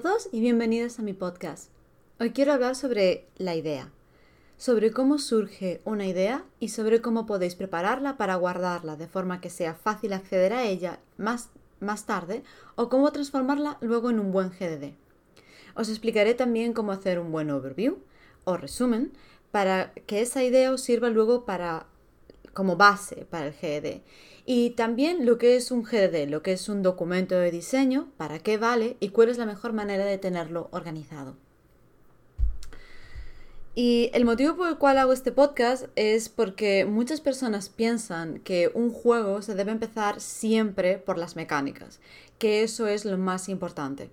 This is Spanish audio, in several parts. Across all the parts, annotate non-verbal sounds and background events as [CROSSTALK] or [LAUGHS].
todos y bienvenidos a mi podcast. Hoy quiero hablar sobre la idea, sobre cómo surge una idea y sobre cómo podéis prepararla para guardarla de forma que sea fácil acceder a ella más, más tarde o cómo transformarla luego en un buen GDD. Os explicaré también cómo hacer un buen overview o resumen para que esa idea os sirva luego para como base para el GED. Y también lo que es un GDD, lo que es un documento de diseño, para qué vale y cuál es la mejor manera de tenerlo organizado. Y el motivo por el cual hago este podcast es porque muchas personas piensan que un juego se debe empezar siempre por las mecánicas, que eso es lo más importante.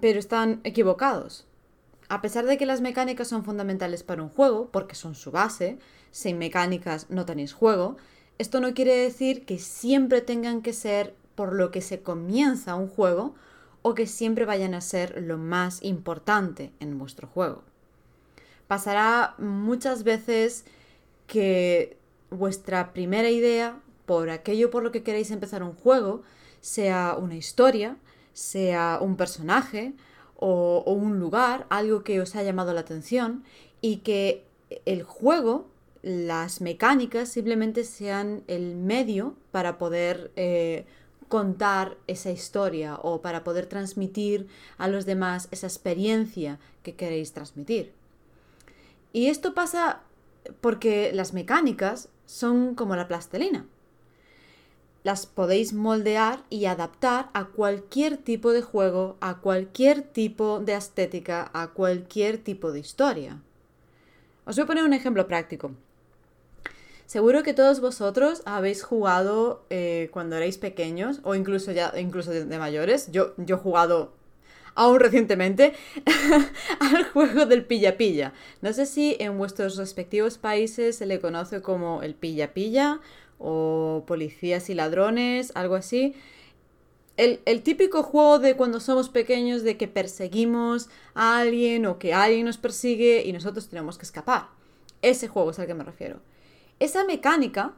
Pero están equivocados. A pesar de que las mecánicas son fundamentales para un juego, porque son su base, sin mecánicas no tenéis juego, esto no quiere decir que siempre tengan que ser por lo que se comienza un juego o que siempre vayan a ser lo más importante en vuestro juego. Pasará muchas veces que vuestra primera idea por aquello por lo que queréis empezar un juego sea una historia, sea un personaje o, o un lugar, algo que os ha llamado la atención y que el juego las mecánicas simplemente sean el medio para poder eh, contar esa historia o para poder transmitir a los demás esa experiencia que queréis transmitir. Y esto pasa porque las mecánicas son como la plastelina. Las podéis moldear y adaptar a cualquier tipo de juego, a cualquier tipo de estética, a cualquier tipo de historia. Os voy a poner un ejemplo práctico. Seguro que todos vosotros habéis jugado eh, cuando erais pequeños o incluso ya incluso de, mayores. Yo, yo he jugado aún recientemente [LAUGHS] al juego del pilla-pilla. No sé si en vuestros respectivos países se le conoce como el pilla-pilla o policías y ladrones, algo así. El, el, típico juego de cuando somos pequeños de que perseguimos a alguien o que alguien nos persigue y nosotros tenemos que escapar. Ese juego es al que me refiero. Esa mecánica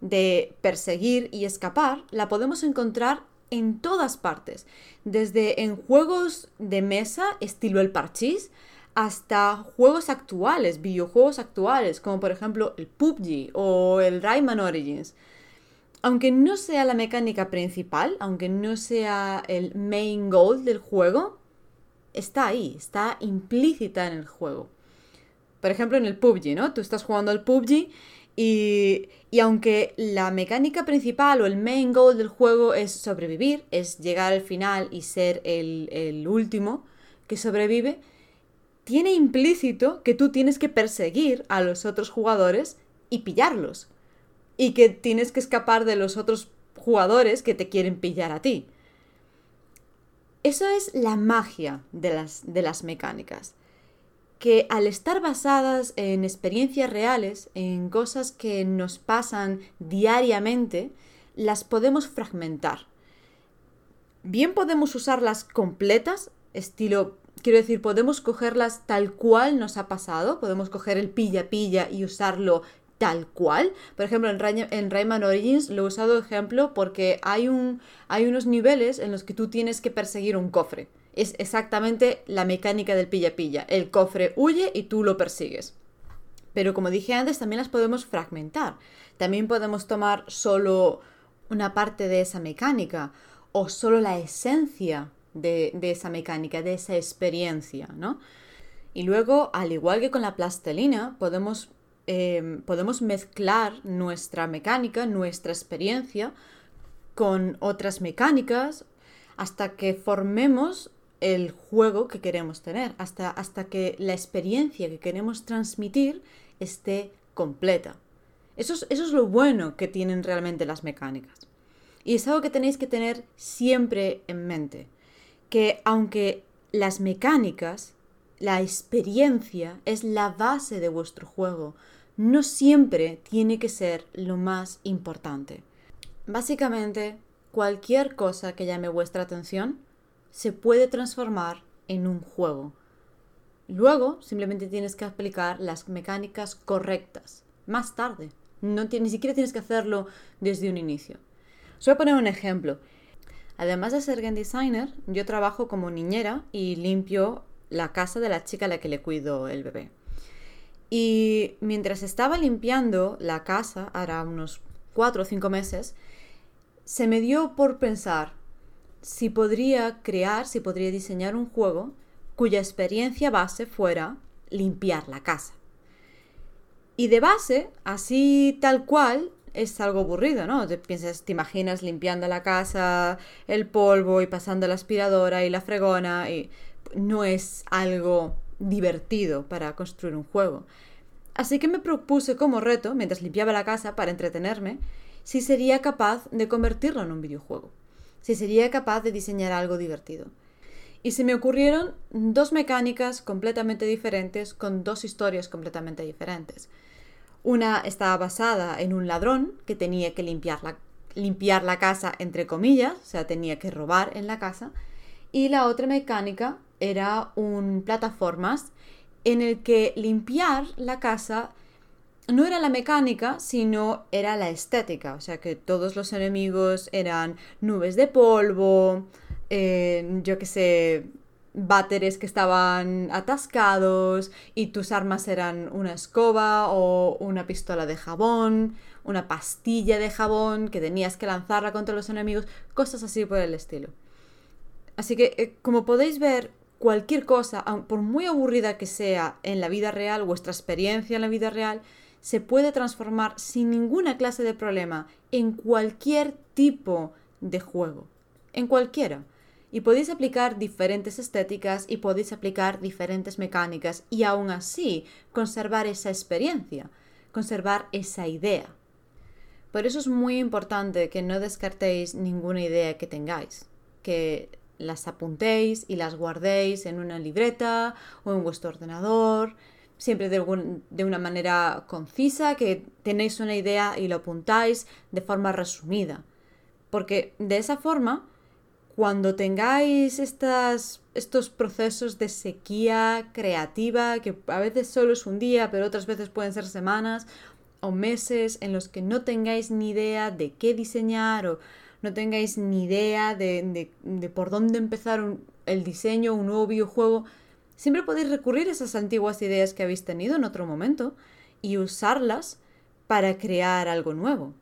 de perseguir y escapar la podemos encontrar en todas partes, desde en juegos de mesa estilo el parchís hasta juegos actuales, videojuegos actuales, como por ejemplo el PUBG o el Rayman Origins. Aunque no sea la mecánica principal, aunque no sea el main goal del juego, está ahí, está implícita en el juego. Por ejemplo, en el PUBG, ¿no? Tú estás jugando al PUBG y, aunque la mecánica principal o el main goal del juego es sobrevivir, es llegar al final y ser el, el último que sobrevive, tiene implícito que tú tienes que perseguir a los otros jugadores y pillarlos. Y que tienes que escapar de los otros jugadores que te quieren pillar a ti. Eso es la magia de las, de las mecánicas que al estar basadas en experiencias reales, en cosas que nos pasan diariamente, las podemos fragmentar. Bien podemos usarlas completas, estilo, quiero decir, podemos cogerlas tal cual nos ha pasado, podemos coger el pilla-pilla y usarlo tal cual. Por ejemplo, en, Rayman Origins lo he usado ejemplo porque hay, un, hay unos niveles en los que tú tienes que perseguir un cofre es exactamente la mecánica del pilla-pilla. El cofre huye y tú lo persigues. Pero como dije antes, también las podemos fragmentar. También podemos tomar solo una parte de esa mecánica o solo la esencia de, esa mecánica, de esa experiencia, ¿no? Y luego, al igual que con la plastelina, podemos, em, podemos mezclar nuestra mecánica, nuestra experiencia, con otras mecánicas hasta que formemos el juego que queremos tener, hasta, hasta que la experiencia que queremos transmitir esté completa. Eso es, eso es lo bueno que tienen realmente las mecánicas. Y es algo que tenéis que tener siempre en mente, que aunque las mecánicas, la experiencia es la base de vuestro juego, no siempre tiene que ser lo más importante. Básicamente, cualquier cosa que llame vuestra atención, se puede transformar en un juego. Luego simplemente tienes que aplicar las mecánicas correctas. Más tarde. No, ni siquiera tienes que hacerlo desde un inicio. Os voy a poner un ejemplo. Además de ser game designer, yo trabajo como niñera y limpio la casa de la chica a la que le cuido el bebé. Y mientras estaba limpiando la casa, ahora unos cuatro o cinco meses, se me dio por pensar si podría crear, si podría diseñar un juego cuya experiencia base fuera limpiar la casa. Y de base, así tal cual, es algo aburrido, ¿no? Te piensas, te imaginas limpiando la casa, el polvo y pasando la aspiradora y la fregona y no es algo divertido para construir un juego. Así que me propuse como reto, mientras limpiaba la casa para entretenerme, si sería capaz de convertirlo en un videojuego, si sería capaz de diseñar algo divertido. Y se me ocurrieron dos mecánicas completamente diferentes con dos historias completamente diferentes. Una estaba basada en un ladrón que tenía que limpiar la, limpiar la casa entre comillas, o sea, tenía que robar en la casa. Y la otra mecánica era un plataformas en el que limpiar la casa no era la mecánica, sino era la estética. O sea que todos los enemigos eran nubes de polvo, eh, yo qué sé, váteres que estaban atascados y tus armas eran una escoba o una pistola de jabón, una pastilla de jabón que tenías que lanzarla contra los enemigos, cosas así por el estilo. Así que, eh, como podéis ver, cualquier cosa, por muy aburrida que sea en la vida real, vuestra experiencia en la vida real, se puede transformar sin ninguna clase de problema en cualquier tipo de juego. En cualquiera y podéis aplicar diferentes estéticas y podéis aplicar diferentes mecánicas y aún así conservar esa experiencia, conservar esa idea. Por eso es muy importante que no descartéis ninguna idea que tengáis, que las apuntéis y las guardéis en una libreta o en vuestro ordenador, siempre de, de, una manera concisa, que tenéis una idea y lo apuntáis de forma resumida. Porque de esa forma cuando tengáis estas, estos procesos de sequía creativa, que a veces solo es un día, pero otras veces pueden ser semanas o meses en los que no tengáis ni idea de qué diseñar o no tengáis ni idea de, por dónde empezar el diseño, un nuevo videojuego, siempre podéis recurrir a esas antiguas ideas que habéis tenido en otro momento y usarlas para crear algo nuevo.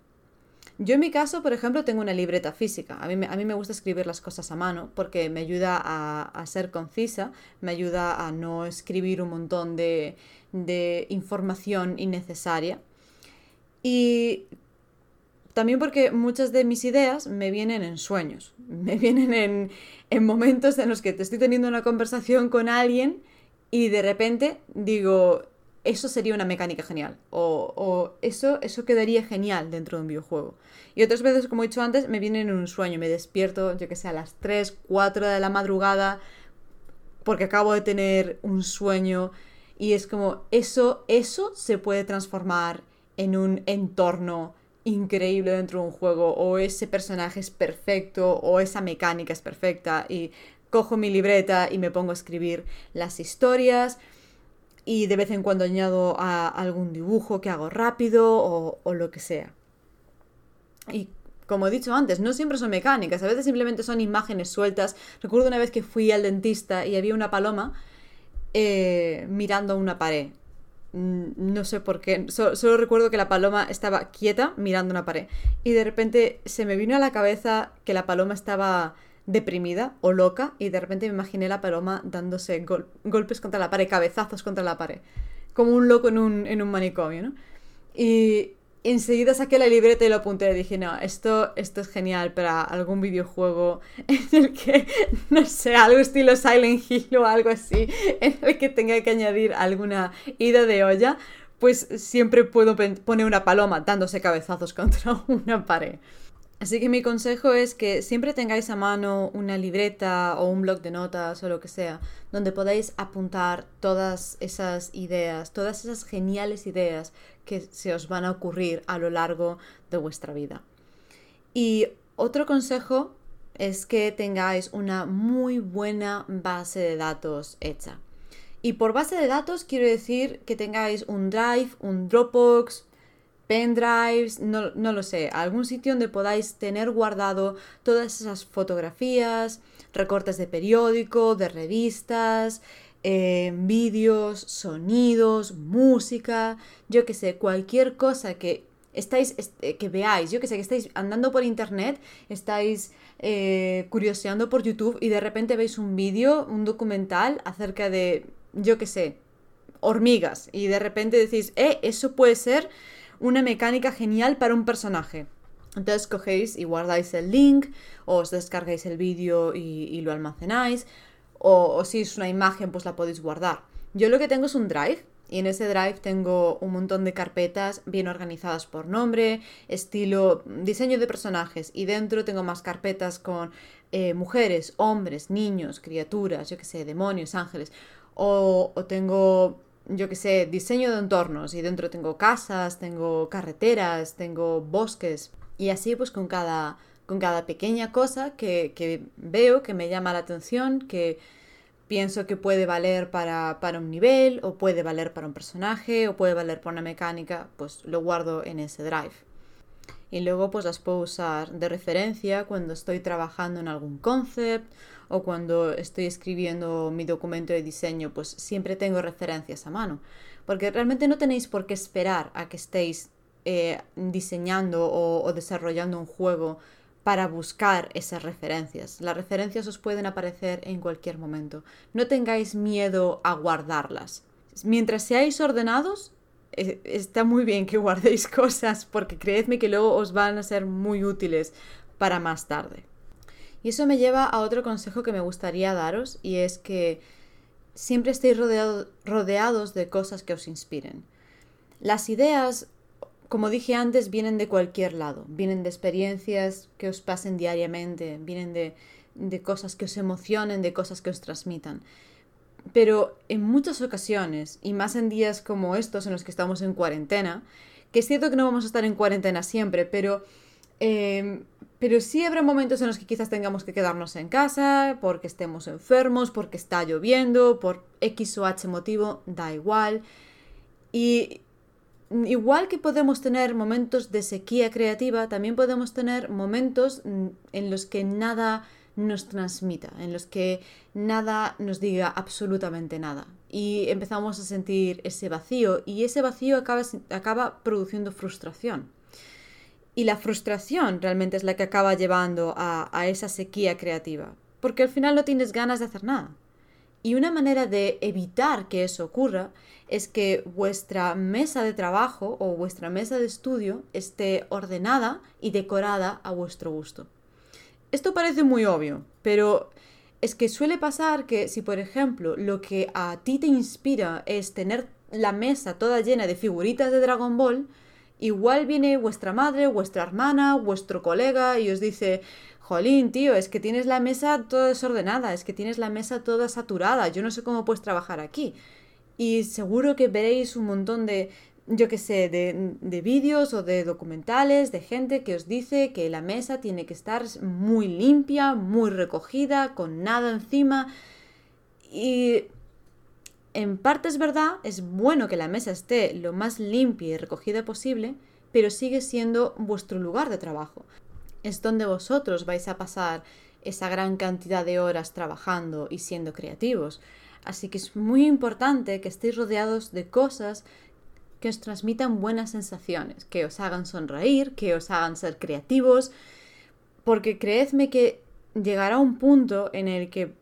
Yo en mi caso, por ejemplo, tengo una libreta física. A mí, me gusta escribir las cosas a mano porque me ayuda a, ser concisa, me ayuda a no escribir un montón de, información innecesaria. Y también porque muchas de mis ideas me vienen en sueños, [LAUGHS] me vienen en, en momentos en los que te estoy teniendo una conversación con alguien y de repente digo, eso sería una mecánica genial. O, eso, eso quedaría genial dentro de un videojuego. Y otras veces, como he dicho antes, me vienen en un sueño. Me despierto, yo que sé, a las 3, 4 de la madrugada porque acabo de tener un sueño. Y es como, eso, eso se puede transformar en un entorno increíble dentro de un juego. O ese personaje es perfecto, o esa mecánica es perfecta. Y cojo mi libreta y me pongo a escribir las historias y de vez en cuando añado a algún dibujo que hago rápido o, lo que sea. Y como he dicho antes, no siempre son mecánicas, a veces simplemente son imágenes sueltas. Recuerdo una vez que fui al dentista y había una paloma eh, mirando una pared. Mm, no sé por qué, solo recuerdo que la paloma estaba quieta mirando una pared. Y de repente se me vino a la cabeza que la paloma estaba deprimida o loca y de repente me imaginé la paloma dándose golpes contra la pared, cabezazos contra la pared, como un loco en un, en un manicomio, ¿no? Y enseguida saqué la libreta y lo apunté dije, no, esto, esto es genial para algún videojuego en el que, [LAUGHS] no sé, algo estilo Silent Hill o algo así, en el que tenga que añadir alguna ida de olla, pues siempre puedo poner una paloma dándose cabezazos [LAUGHS] contra una pared. Así que mi consejo es que siempre tengáis a mano una libreta o un blog de notas o lo que sea, donde podáis apuntar todas esas ideas, todas esas geniales ideas que se os van a ocurrir a lo largo de vuestra vida. Y otro consejo es que tengáis una muy buena base de datos hecha. Y por base de datos quiero decir que tengáis un Drive, un Dropbox, pendrives, no, no lo sé, algún sitio donde podáis tener guardado todas esas fotografías, recortes de periódico, de revistas, eh, vídeos, sonidos, música, yo que sé, cualquier cosa que estáis, eh, que veáis, yo que sé, que estáis andando por internet, estáis eh, curioseando por YouTube y de repente veis un vídeo, un documental acerca de, yo que sé, hormigas y de repente decís, eh, eso puede ser una mecánica genial para un personaje. Entonces cogéis y guardáis el link, o os descargáis el vídeo y, lo almacenáis, o, si es una imagen, pues la podéis guardar. Yo lo que tengo es un drive y en ese drive tengo un montón de carpetas bien organizadas por nombre, estilo, diseño de personajes. Y dentro tengo más carpetas con eh, mujeres, hombres, niños, criaturas, yo que sé, demonios, ángeles. O tengo, yo que sé, diseño de entornos. Y dentro tengo casas, tengo carreteras, tengo bosques. Y así pues con cada, con cada pequeña cosa que, que veo, que me llama la atención, que pienso que puede valer para, un nivel, o puede valer para un personaje, o puede valer para una mecánica, pues lo guardo en ese drive. Y luego pues las puedo usar de referencia cuando estoy trabajando en algún concept o cuando estoy escribiendo mi documento de diseño, pues siempre tengo referencias a mano. Porque realmente no tenéis por qué esperar a que estéis eh, diseñando o desarrollando un juego para buscar esas referencias. Las referencias os pueden aparecer en cualquier momento. No tengáis miedo a guardarlas. Mientras seáis ordenados, eh, está muy bien que [LAUGHS] guardéis cosas porque creedme que luego os van a ser muy útiles para más tarde. Y eso me lleva a otro consejo que me gustaría daros y es que siempre estéis rodeados de cosas que os inspiren. Las ideas como dije antes, vienen de cualquier lado, vienen de experiencias que os pasen diariamente, vienen de, de cosas que os emocionen, de cosas que os transmitan. Pero en muchas ocasiones, y más en días como estos en los que estamos en cuarentena, que es cierto que no vamos a estar en cuarentena siempre, pero, em, pero sí habrá momentos en los que quizás tengamos que quedarnos en casa, porque estemos enfermos, porque está lloviendo, por X o H motivo, da igual. Y igual que podemos tener momentos de sequía creativa, también podemos tener momentos mm, en los que nada nos transmita, en los que nada nos diga absolutamente nada. Y empezamos a sentir ese vacío y ese vacío acaba, acaba produciendo frustración. Y la frustración realmente es la que acaba llevando a, a esa sequía creativa, porque al final no tienes ganas de hacer nada. Y una manera de evitar que eso ocurra es que vuestra mesa de trabajo o vuestra mesa de estudio esté ordenada y decorada a vuestro gusto. Esto parece muy obvio, pero es que suele pasar que si, por ejemplo, lo que a ti te inspira es tener la mesa toda llena de figuritas de Dragon Ball, igual viene vuestra madre, vuestra hermana, vuestro colega y os dice, Jolín, tío, es que tienes la mesa toda desordenada, es que tienes la mesa toda saturada, yo no sé cómo puedes trabajar aquí. Y seguro que veréis un montón de, yo qué sé, de, de vídeos o de documentales de gente que os dice que la mesa tiene que estar muy limpia, muy recogida, con nada encima. Y en parte es verdad, es bueno que la mesa esté lo más limpia y recogida posible, pero sigue siendo vuestro lugar de trabajo es donde vosotros vais a pasar esa gran cantidad de horas trabajando y siendo creativos. Así que es muy importante que estéis rodeados de cosas que os transmitan buenas sensaciones, que os hagan sonreír, que os hagan ser creativos, porque creedme que llegará un punto en el que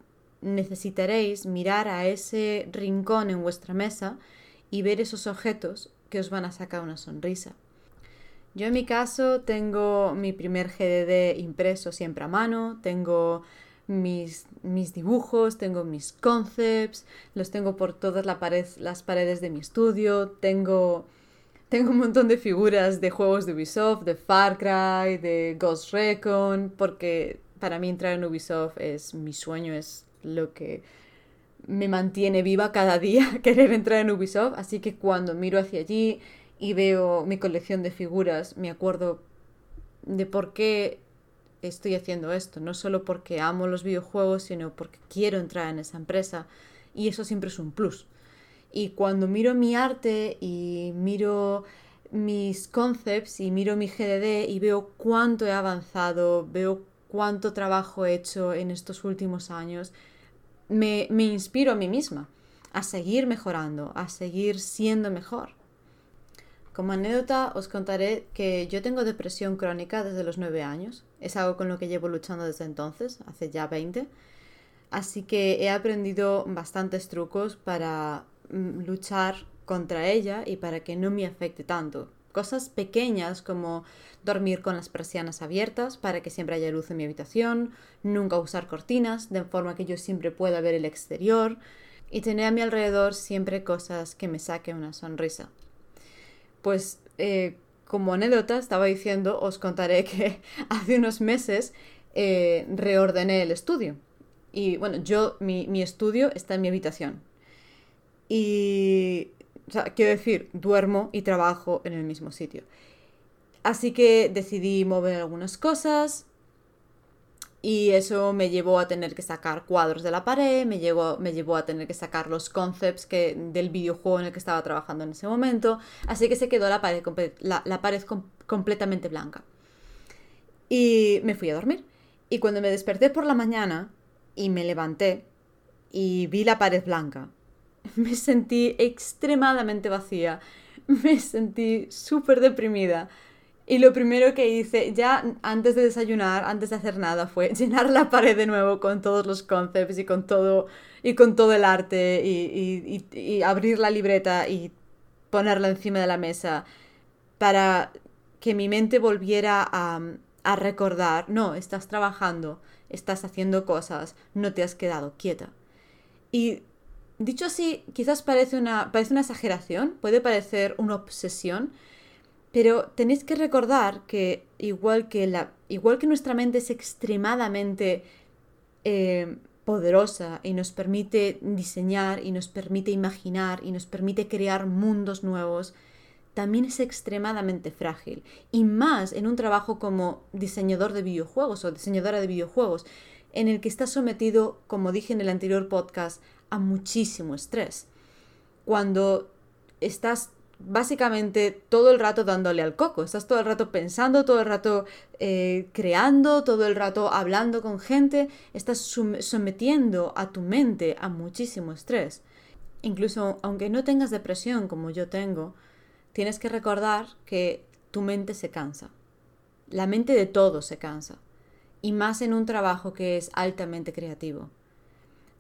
necesitaréis mirar a ese rincón en vuestra mesa y ver esos objetos que os van a sacar una sonrisa. Yo en mi caso tengo mi primer GDD impreso siempre a mano, tengo mis, mis dibujos, tengo mis concepts, los tengo por todas las paredes de mi estudio, tengo, tengo un montón de figuras de juegos de Ubisoft, de Far Cry, de Ghost Recon, porque para mí entrar en Ubisoft es mi sueño, es lo que me mantiene viva cada día [LAUGHS] querer entrar en Ubisoft, así que cuando miro hacia allí y veo mi colección de figuras, me acuerdo de por qué estoy haciendo esto. No solo porque amo los videojuegos, sino porque quiero entrar en esa empresa. Y eso siempre es un plus. Y cuando miro mi arte y miro mis concepts y miro mi GDD y veo cuánto he avanzado, veo cuánto trabajo he hecho en estos últimos años, me, me inspiro a mí misma a seguir mejorando, a seguir siendo mejor. Como anécdota os contaré que yo tengo depresión crónica desde los 9 años. Es algo con lo que llevo luchando desde entonces, hace ya 20. Así que he aprendido bastantes trucos para mm, luchar contra ella y para que no me afecte tanto. Cosas pequeñas como dormir con las persianas abiertas para que siempre haya luz en mi habitación, nunca usar cortinas de forma que yo siempre pueda ver el exterior y tener a mi alrededor siempre cosas que me saquen una sonrisa. Pues eh, como anécdota estaba diciendo, os contaré [LAUGHS] que hace unos meses eh, reordené el estudio. Y bueno, yo, mi, mi estudio está en mi habitación. Y o sea, quiero decir, duermo y trabajo en el mismo sitio. Así que decidí mover algunas cosas y eso me llevó a tener que sacar cuadros de la pared, me llevó, me llevó a tener que sacar los concepts que, del videojuego en el que estaba trabajando en ese momento. Así que se quedó la pared, la, pared completamente blanca. Y me fui a dormir. Y cuando me desperté por la mañana y me levanté y vi la pared blanca, [LAUGHS] me sentí extremadamente vacía, [LAUGHS] me sentí súper deprimida. Y lo primero que hice, ya antes de desayunar, antes de hacer nada, fue [LAUGHS] llenar la pared de nuevo con todos los concepts y con todo, y con todo el arte, y, abrir la libreta y ponerla encima de la mesa para que mi mente volviera a, a recordar, no, estás trabajando, estás haciendo cosas, no te has quedado quieta. Y Dicho así, quizás parece una, parece una exageración, puede parecer una obsesión, pero tenéis que recordar que igual que, la, igual que nuestra mente es extremadamente eh, poderosa y nos permite diseñar y nos permite imaginar y nos permite crear mundos nuevos, también es extremadamente frágil. Y más en un trabajo como diseñador de videojuegos o diseñadora de videojuegos, en el que estás sometido, como dije en el anterior podcast, a muchísimo estrés. Cuando estás básicamente todo el rato dándole al coco, estás todo el rato pensando, todo el rato eh, creando, todo el rato hablando con gente, estás sometiendo a tu mente a muchísimo estrés. Incluso aunque no tengas depresión como yo tengo, tienes que recordar que tu mente se cansa. La mente de todos se cansa. Y más en un trabajo que es altamente creativo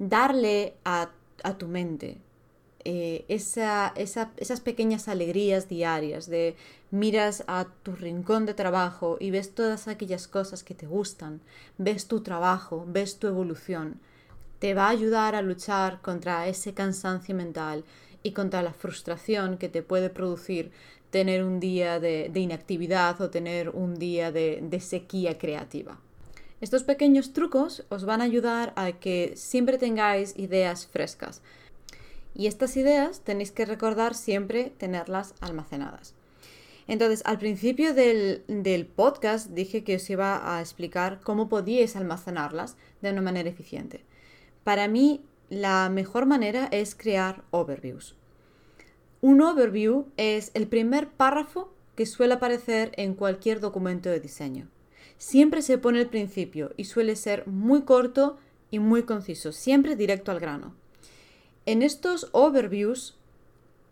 darle a, tu mente eh, esas pequeñas alegrías diarias de miras a tu rincón de trabajo y ves todas aquellas cosas que te gustan, ves tu trabajo, ves tu evolución, te va a ayudar a luchar contra ese cansancio mental y contra la frustración que te puede producir tener un día de, inactividad o tener un día de sequía creativa. Estos pequeños trucos os van a ayudar a que siempre tengáis ideas frescas. Y estas ideas tenéis que recordar siempre tenerlas almacenadas. Entonces, al principio del, podcast dije que os iba a explicar cómo podíais almacenarlas de una manera eficiente. Para mí, la mejor manera es crear overviews. Un overview es el primer párrafo que suele aparecer en cualquier documento de diseño siempre se pone el principio y suele ser muy corto y muy conciso, siempre directo al grano. En estos overviews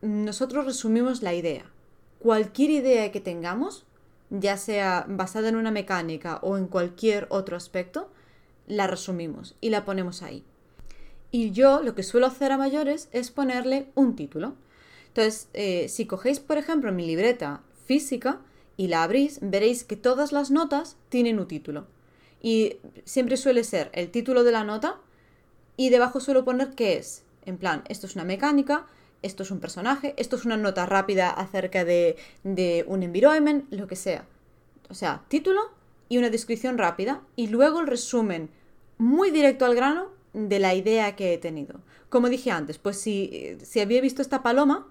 nosotros resumimos la idea. Cualquier idea que tengamos, ya sea basada en una mecánica o en cualquier otro aspecto, la resumimos y la ponemos ahí. Y yo lo que suelo hacer a mayores es ponerle un título. Entonces, eh, si cogéis, por ejemplo, mi libreta física, y la abrís, veréis que todas las notas tienen un título. Y siempre suele ser el título de la nota y debajo suelo poner qué es. En plan, esto es una mecánica, esto es un personaje, esto es una nota rápida acerca de, de un environment, lo que sea. O sea, título y una descripción rápida y luego el resumen muy directo al grano de la idea que he tenido. Como dije antes, pues si, si había visto esta paloma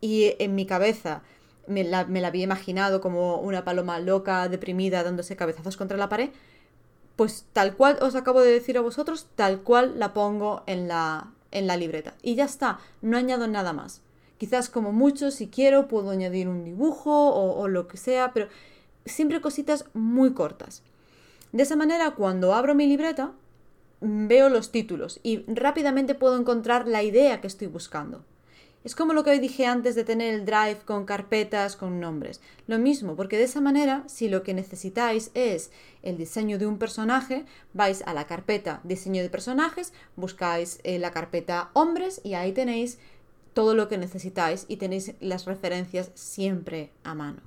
y en mi cabeza me la, había imaginado como una paloma loca, deprimida, dándose cabezazos contra la pared, pues tal cual os acabo de decir a vosotros, tal cual la pongo en la, en la libreta. Y ya está, no añado nada más. Quizás como mucho, si quiero, puedo añadir un dibujo o, o lo que sea, pero siempre cositas muy cortas. De esa manera, cuando abro mi libreta, veo los títulos y rápidamente puedo encontrar la idea que estoy buscando. Es como lo que dije antes de tener el drive con carpetas, con nombres. Lo mismo, porque de esa manera, si lo que necesitáis es el diseño de un personaje, vais a la carpeta diseño de personajes, buscáis eh, la carpeta hombres y ahí tenéis todo lo que necesitáis y tenéis las referencias siempre a mano.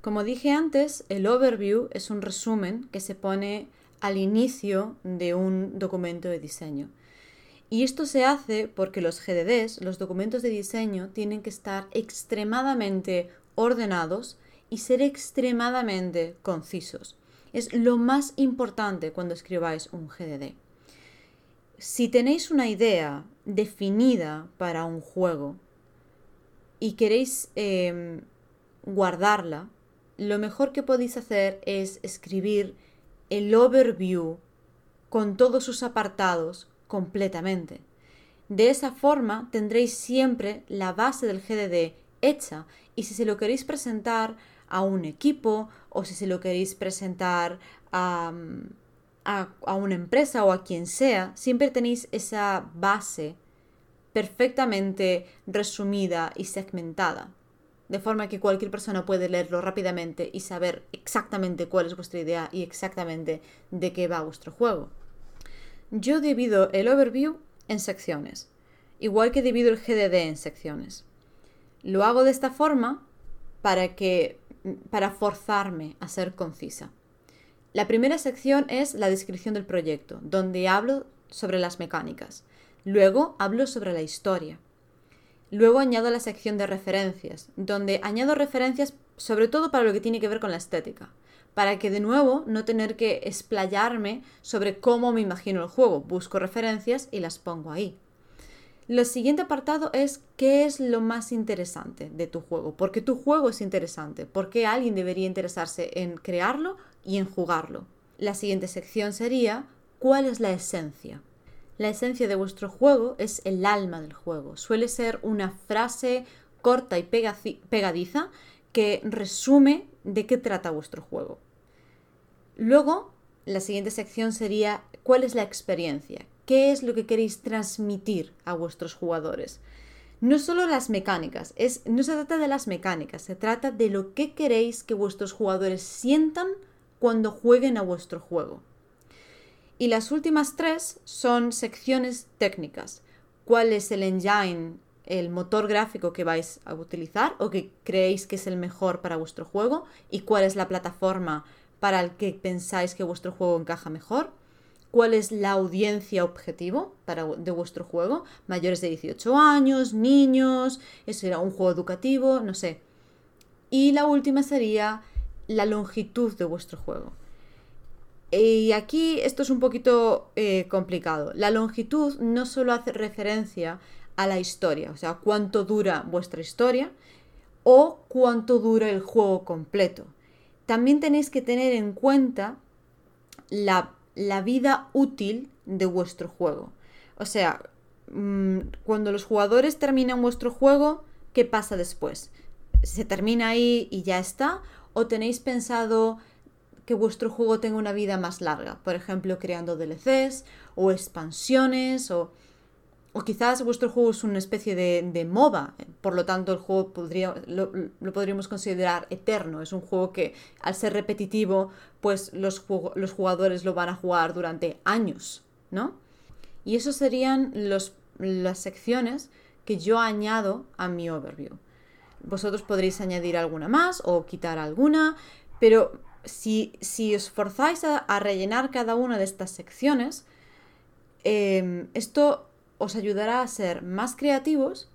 Como dije antes, el overview es un resumen que se pone al inicio de un documento de diseño. Y esto se hace porque los GDDs, los documentos de diseño, tienen que estar extremadamente ordenados y ser extremadamente concisos. Es lo más importante cuando escribáis un GDD. Si tenéis una idea definida para un juego y queréis em, guardarla, lo mejor que podéis hacer es escribir el overview con todos sus apartados completamente. De esa forma tendréis siempre la base del GDD hecha y si se lo queréis presentar a un equipo o si se lo queréis presentar a, a, una empresa o a quien sea, siempre tenéis esa base perfectamente resumida y segmentada. De forma que cualquier persona puede leerlo rápidamente y saber exactamente cuál es vuestra idea y exactamente de qué va vuestro juego. Yo divido el overview en secciones, igual que divido el GDD en secciones. Lo hago de esta forma para que para forzarme a ser concisa. La primera sección es la descripción del proyecto, donde hablo sobre las mecánicas. Luego hablo sobre la historia. Luego añado la sección de referencias, donde añado referencias sobre todo para lo que tiene que ver con la estética para que de nuevo no tener que explayarme sobre cómo me imagino el juego. Busco referencias y las pongo ahí. Lo siguiente apartado es qué es lo más interesante de tu juego. ¿Por qué tu juego es interesante? ¿Por qué alguien debería interesarse en crearlo y en jugarlo? La siguiente sección sería cuál es la esencia. La esencia de vuestro juego es el alma del juego. Suele ser una frase corta y pegadiza que resume de qué trata vuestro juego. Luego, la siguiente sección sería cuál es la experiencia, qué es lo que queréis transmitir a vuestros jugadores. No solo las mecánicas, es, no se trata de las mecánicas, se trata de lo que queréis que vuestros jugadores sientan cuando jueguen a vuestro juego. Y las últimas tres son secciones técnicas. ¿Cuál es el engine el motor gráfico que vais a utilizar o que creéis que es el mejor para vuestro juego y cuál es la plataforma para el que pensáis que vuestro juego encaja mejor, cuál es la audiencia objetivo para, de vuestro juego, mayores de 18 años, niños, eso era un juego educativo, no sé. Y la última sería la longitud de vuestro juego. Y aquí esto es un poquito eh, complicado. La longitud no solo hace referencia a la historia, o sea, cuánto dura vuestra historia o cuánto dura el juego completo. También tenéis que tener en cuenta la, vida útil de vuestro juego. O sea, mm, cuando los jugadores terminan vuestro juego, ¿qué pasa después? ¿Se termina ahí y ya está? ¿O tenéis pensado que vuestro juego tenga una vida más larga? Por ejemplo, creando DLCs o expansiones o o quizás vuestro juego es una especie de, de MOBA, por lo tanto el juego podría, lo, podríamos considerar eterno. Es un juego que al ser repetitivo, pues los, los jugadores lo van a jugar durante años, ¿no? Y eso serían los, las secciones que yo añado a mi overview. Vosotros podréis añadir alguna más o quitar alguna, pero si, si os forzáis a, rellenar cada una de estas secciones, eh, esto os ayudará a ser más creativos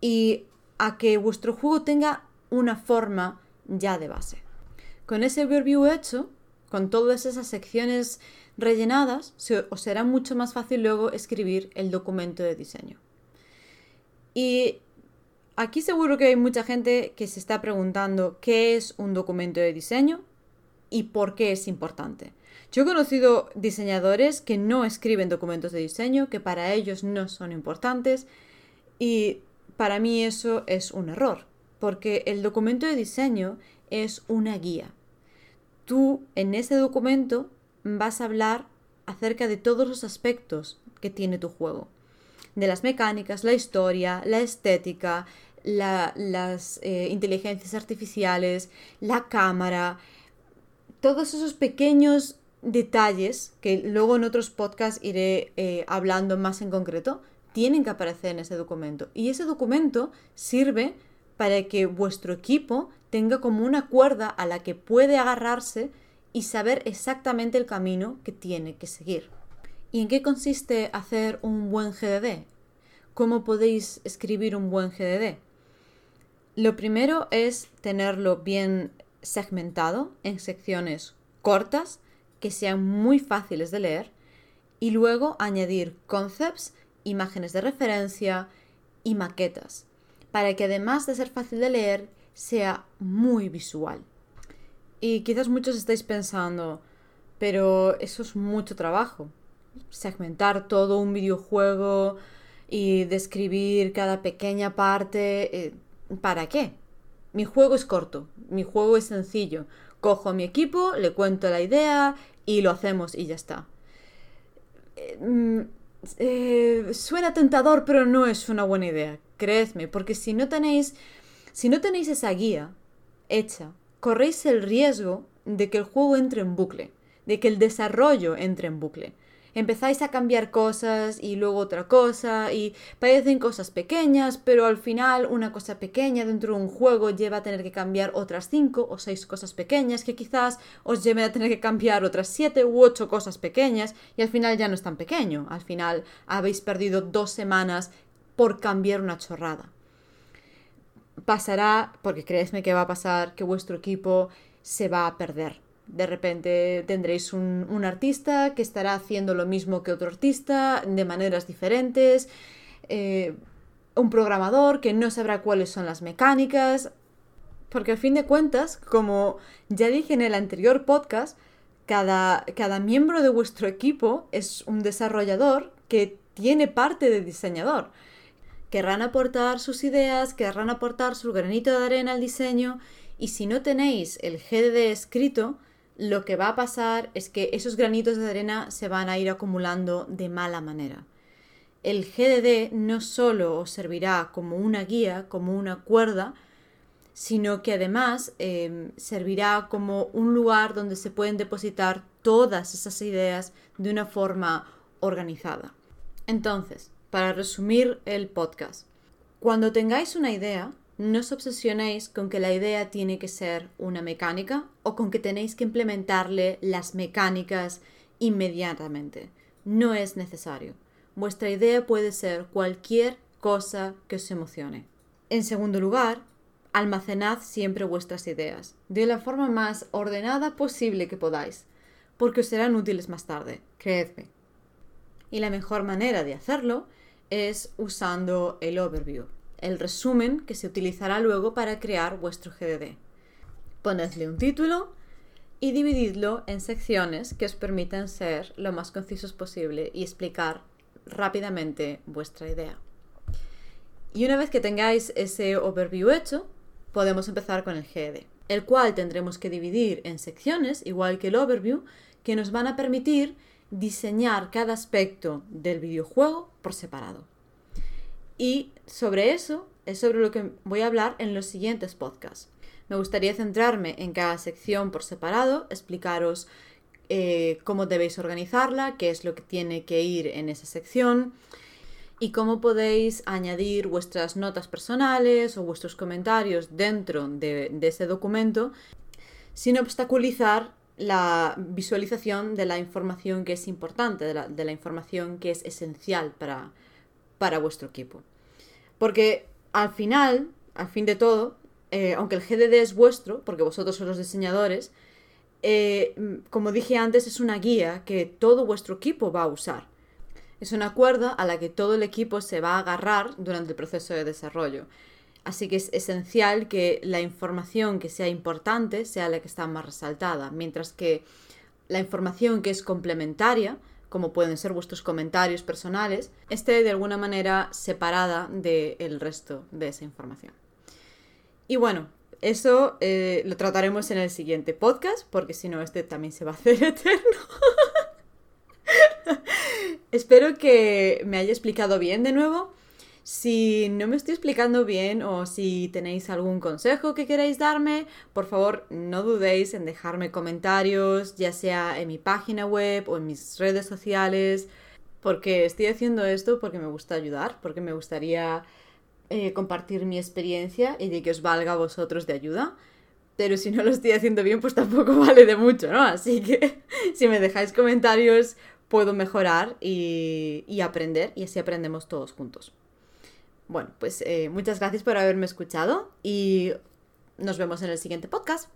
y a que vuestro juego tenga una forma ya de base. Con ese overview hecho, con todas esas secciones rellenadas, os será mucho más fácil luego escribir el documento de diseño. Y aquí seguro que hay mucha gente que se está preguntando qué es un documento de diseño y por qué es importante. Yo he conocido diseñadores que no escriben documentos de diseño, que para ellos no son importantes y para mí eso es un error, porque el documento de diseño es una guía. Tú en ese documento vas a hablar acerca de todos los aspectos que tiene tu juego. De las mecánicas, la historia, la estética, las eh, inteligencias artificiales, la cámara, todos esos pequeños detalles que luego en otros podcasts iré eh, hablando más en concreto, tienen que aparecer en ese documento. Y ese documento sirve para que vuestro equipo tenga como una cuerda a la que puede agarrarse y saber exactamente el camino que tiene que seguir. ¿Y en qué consiste hacer un buen GDD? ¿Cómo podéis escribir un buen GDD? Lo primero es tenerlo bien segmentado en secciones cortas que sean muy fáciles de leer y luego añadir concepts, imágenes de referencia y maquetas para que además de ser fácil de leer sea muy visual. Y quizás muchos estáis pensando, pero eso es mucho trabajo. Segmentar todo un videojuego y describir cada pequeña parte. Eh, ¿Para qué? Mi juego es corto, mi juego es sencillo. Cojo a mi equipo, le cuento la idea y lo hacemos y ya está. Eh, mm, eh, suena tentador, pero no es una buena idea, creedme, porque si no tenéis, si no tenéis esa guía hecha corréis el riesgo de que el juego entre en bucle, de que el desarrollo entre en bucle. Empezáis a cambiar cosas y luego otra cosa y parecen cosas pequeñas, pero al final una cosa pequeña dentro de un juego lleva a tener que cambiar otras cinco o seis cosas pequeñas que quizás os lleven a tener que cambiar otras siete u ocho cosas pequeñas y al final ya no es tan pequeño. Al final habéis perdido dos semanas por cambiar una chorrada pasará, porque creedme que va a pasar, que vuestro equipo se va a perder. De repente tendréis un, artista que estará haciendo lo mismo que otro artista de maneras diferentes, eh, un programador que no sabrá cuáles son las mecánicas, porque al fin de cuentas, como ya dije en el anterior podcast, cada, cada miembro de vuestro equipo es un desarrollador que tiene parte de diseñador. Querrán aportar sus ideas, querrán aportar su granito de arena al diseño y si no tenéis el GDD escrito, lo que va a pasar es que esos granitos de arena se van a ir acumulando de mala manera. El GDD no solo os servirá como una guía, como una cuerda, sino que además em, servirá como un lugar donde se pueden depositar todas esas ideas de una forma organizada. Entonces, para resumir el podcast. Cuando tengáis una idea, no os obsesionéis con que la idea tiene que ser una mecánica o con que tenéis que implementarle las mecánicas inmediatamente. No es necesario. Vuestra idea puede ser cualquier cosa que os emocione. En segundo lugar, almacenad siempre vuestras ideas, de la forma más ordenada posible que podáis, porque os serán útiles más tarde, creedme. Y la mejor manera de hacerlo es usando el overview, el resumen que se utilizará luego para crear vuestro GDD. Ponedle un título y divididlo en secciones que os permitan ser lo más concisos posible y explicar rápidamente vuestra idea. Y una vez que tengáis ese overview hecho, podemos empezar con el GD, el cual tendremos que dividir en secciones, igual que el overview, que nos van a permitir diseñar cada aspecto del videojuego por separado. Y sobre eso es sobre lo que voy a hablar en los siguientes podcasts. Me gustaría centrarme en cada sección por separado, explicaros eh, cómo debéis organizarla, qué es lo que tiene que ir en esa sección y cómo podéis añadir vuestras notas personales o vuestros comentarios dentro de, de ese documento sin obstaculizar la visualización de la información que es importante, de la, información que es esencial para, para, vuestro equipo. Porque al final, al fin de todo, eh, aunque el GDD es vuestro, porque vosotros sois los diseñadores, eh, como dije antes, es una guía que todo vuestro equipo va a usar. Es una cuerda a la que todo el equipo se va a agarrar durante el proceso de desarrollo. Así que es esencial que la información que sea importante sea la que está más resaltada, mientras que la información que es complementaria, como pueden ser vuestros comentarios personales, esté de alguna manera separada del resto de esa información. Y bueno, eso eh, lo trataremos en el siguiente podcast, porque si no, este también se va a hacer [LAUGHS] eterno. Espero que me haya explicado bien de nuevo. Si no me estoy explicando bien o si tenéis algún consejo que queráis darme, por favor no dudéis en dejarme comentarios, ya sea en mi página web o en mis redes sociales, porque estoy haciendo esto porque me gusta ayudar, porque me gustaría eh, compartir mi experiencia y de que os valga a vosotros de ayuda. Pero si no lo estoy haciendo bien, pues tampoco [LAUGHS] vale de mucho, ¿no? Así que [LAUGHS] si me dejáis comentarios, puedo mejorar y, aprender y así aprendemos todos juntos. Bueno, pues eh, muchas gracias por haberme escuchado y nos vemos en el siguiente podcast.